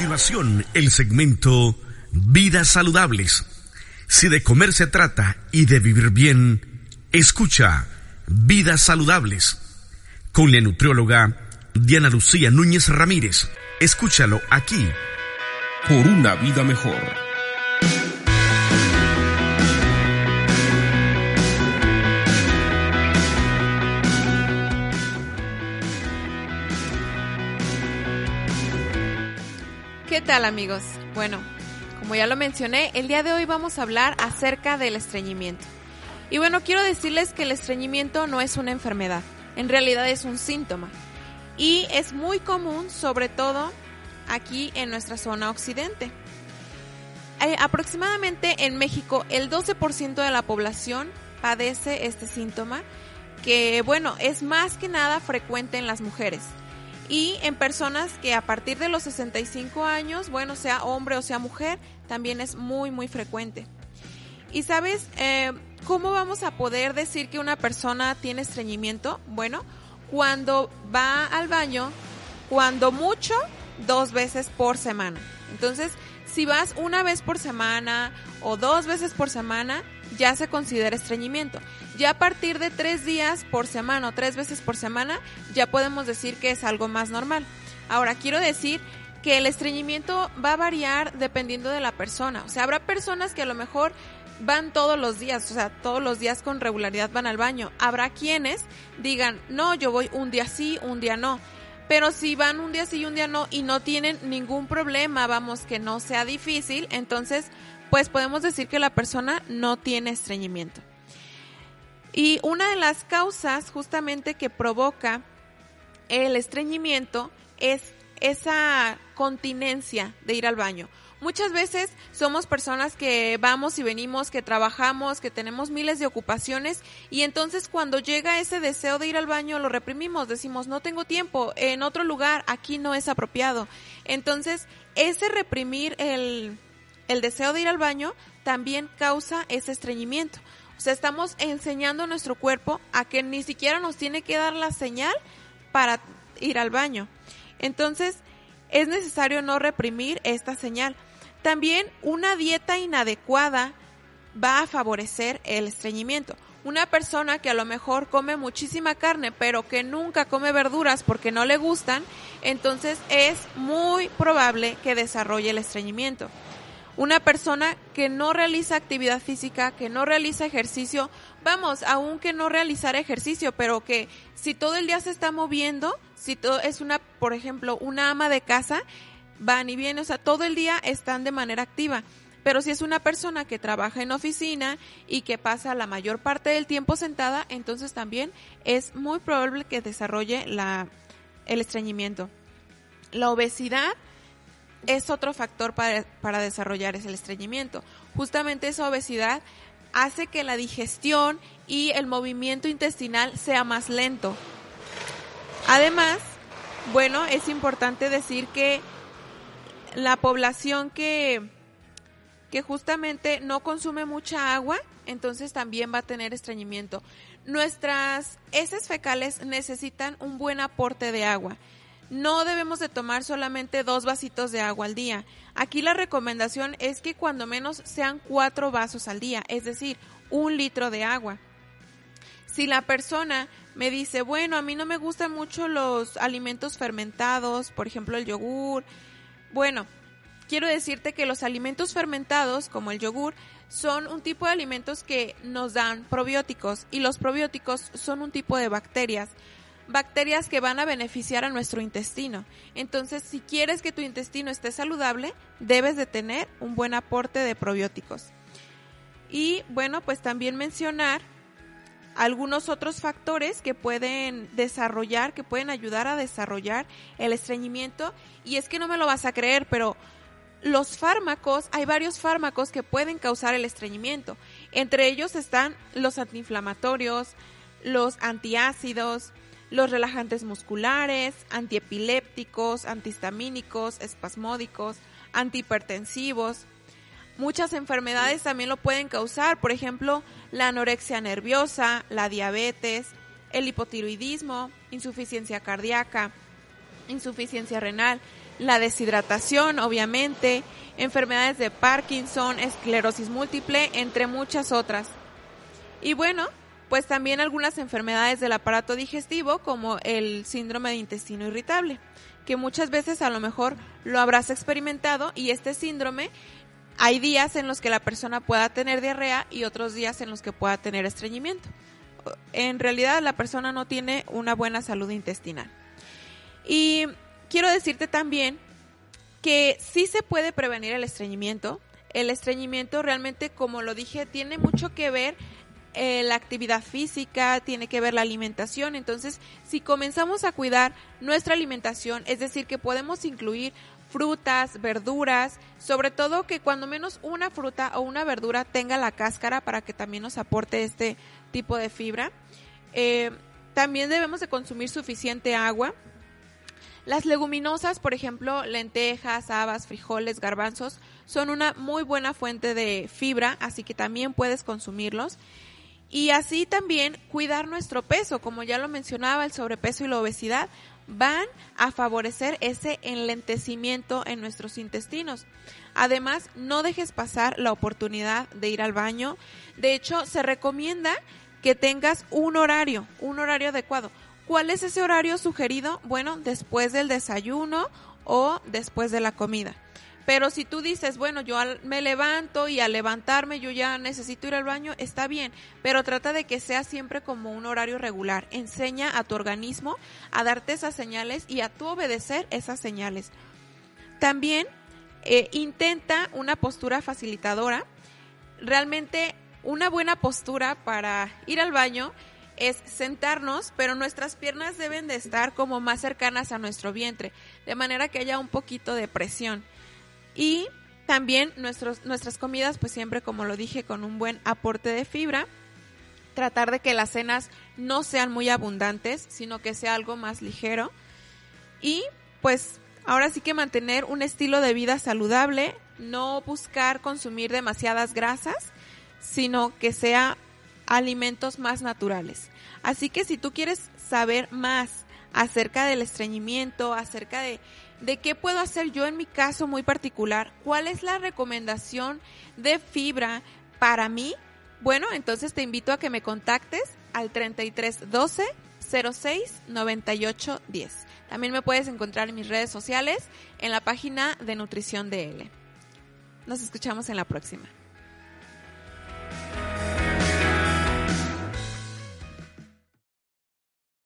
Continuación, el segmento Vidas Saludables. Si de comer se trata y de vivir bien, escucha Vidas Saludables con la nutrióloga Diana Lucía Núñez Ramírez. Escúchalo aquí por una vida mejor. ¿Qué tal amigos? Bueno, como ya lo mencioné, el día de hoy vamos a hablar acerca del estreñimiento. Y bueno, quiero decirles que el estreñimiento no es una enfermedad, en realidad es un síntoma. Y es muy común, sobre todo aquí en nuestra zona occidente. Eh, aproximadamente en México el 12% de la población padece este síntoma, que bueno, es más que nada frecuente en las mujeres y en personas que a partir de los 65 años, bueno, sea hombre o sea mujer, también es muy, muy frecuente. Y sabes, eh, ¿cómo vamos a poder decir que una persona tiene estreñimiento? Bueno, cuando va al baño, cuando mucho, dos veces por semana. Entonces, si vas una vez por semana o dos veces por semana, ya se considera estreñimiento. Ya a partir de tres días por semana o tres veces por semana, ya podemos decir que es algo más normal. Ahora, quiero decir que el estreñimiento va a variar dependiendo de la persona. O sea, habrá personas que a lo mejor van todos los días, o sea, todos los días con regularidad van al baño. Habrá quienes digan, no, yo voy un día sí, un día no. Pero si van un día sí y un día no y no tienen ningún problema, vamos, que no sea difícil, entonces pues podemos decir que la persona no tiene estreñimiento. Y una de las causas justamente que provoca el estreñimiento es esa continencia de ir al baño. Muchas veces somos personas que vamos y venimos, que trabajamos, que tenemos miles de ocupaciones y entonces cuando llega ese deseo de ir al baño lo reprimimos, decimos no tengo tiempo, en otro lugar, aquí no es apropiado. Entonces ese reprimir el, el deseo de ir al baño también causa ese estreñimiento. O sea, estamos enseñando a nuestro cuerpo a que ni siquiera nos tiene que dar la señal para ir al baño. Entonces, es necesario no reprimir esta señal. También una dieta inadecuada va a favorecer el estreñimiento. Una persona que a lo mejor come muchísima carne, pero que nunca come verduras porque no le gustan, entonces es muy probable que desarrolle el estreñimiento. Una persona que no realiza actividad física, que no realiza ejercicio, vamos, aunque no realizar ejercicio, pero que si todo el día se está moviendo, si todo es una, por ejemplo, una ama de casa, van y vienen, o sea, todo el día están de manera activa. Pero si es una persona que trabaja en oficina y que pasa la mayor parte del tiempo sentada, entonces también es muy probable que desarrolle el estreñimiento. La obesidad es otro factor para, para desarrollar ese estreñimiento. Justamente esa obesidad hace que la digestión y el movimiento intestinal sea más lento. Además, bueno, es importante decir que la población que, que justamente no consume mucha agua, entonces también va a tener estreñimiento. Nuestras heces fecales necesitan un buen aporte de agua. No debemos de tomar solamente dos vasitos de agua al día. Aquí la recomendación es que cuando menos sean cuatro vasos al día, es decir, un litro de agua. Si la persona me dice, bueno, a mí no me gustan mucho los alimentos fermentados, por ejemplo el yogur, bueno, quiero decirte que los alimentos fermentados, como el yogur, son un tipo de alimentos que nos dan probióticos y los probióticos son un tipo de bacterias bacterias que van a beneficiar a nuestro intestino. Entonces, si quieres que tu intestino esté saludable, debes de tener un buen aporte de probióticos. Y bueno, pues también mencionar algunos otros factores que pueden desarrollar, que pueden ayudar a desarrollar el estreñimiento. Y es que no me lo vas a creer, pero los fármacos, hay varios fármacos que pueden causar el estreñimiento. Entre ellos están los antiinflamatorios, los antiácidos, los relajantes musculares, antiepilépticos, antihistamínicos, espasmódicos, antihipertensivos. Muchas enfermedades también lo pueden causar, por ejemplo, la anorexia nerviosa, la diabetes, el hipotiroidismo, insuficiencia cardíaca, insuficiencia renal, la deshidratación, obviamente, enfermedades de Parkinson, esclerosis múltiple, entre muchas otras. Y bueno, pues también algunas enfermedades del aparato digestivo como el síndrome de intestino irritable, que muchas veces a lo mejor lo habrás experimentado y este síndrome hay días en los que la persona pueda tener diarrea y otros días en los que pueda tener estreñimiento. En realidad la persona no tiene una buena salud intestinal. Y quiero decirte también que sí se puede prevenir el estreñimiento. El estreñimiento realmente, como lo dije, tiene mucho que ver eh, la actividad física, tiene que ver la alimentación. Entonces, si comenzamos a cuidar nuestra alimentación, es decir, que podemos incluir frutas, verduras, sobre todo que cuando menos una fruta o una verdura tenga la cáscara para que también nos aporte este tipo de fibra. Eh, también debemos de consumir suficiente agua. Las leguminosas, por ejemplo, lentejas, habas, frijoles, garbanzos, son una muy buena fuente de fibra, así que también puedes consumirlos. Y así también cuidar nuestro peso, como ya lo mencionaba, el sobrepeso y la obesidad van a favorecer ese enlentecimiento en nuestros intestinos. Además, no dejes pasar la oportunidad de ir al baño. De hecho, se recomienda que tengas un horario, un horario adecuado. ¿Cuál es ese horario sugerido? Bueno, después del desayuno o después de la comida. Pero si tú dices, bueno, yo me levanto y al levantarme yo ya necesito ir al baño, está bien, pero trata de que sea siempre como un horario regular. Enseña a tu organismo a darte esas señales y a tú obedecer esas señales. También eh, intenta una postura facilitadora. Realmente una buena postura para ir al baño es sentarnos, pero nuestras piernas deben de estar como más cercanas a nuestro vientre, de manera que haya un poquito de presión. Y también nuestros, nuestras comidas, pues siempre, como lo dije, con un buen aporte de fibra. Tratar de que las cenas no sean muy abundantes, sino que sea algo más ligero. Y pues ahora sí que mantener un estilo de vida saludable, no buscar consumir demasiadas grasas, sino que sea alimentos más naturales. Así que si tú quieres saber más acerca del estreñimiento, acerca de, de qué puedo hacer yo en mi caso muy particular, cuál es la recomendación de fibra para mí, bueno, entonces te invito a que me contactes al 3312 06 98 10. También me puedes encontrar en mis redes sociales en la página de Nutrición DL. Nos escuchamos en la próxima.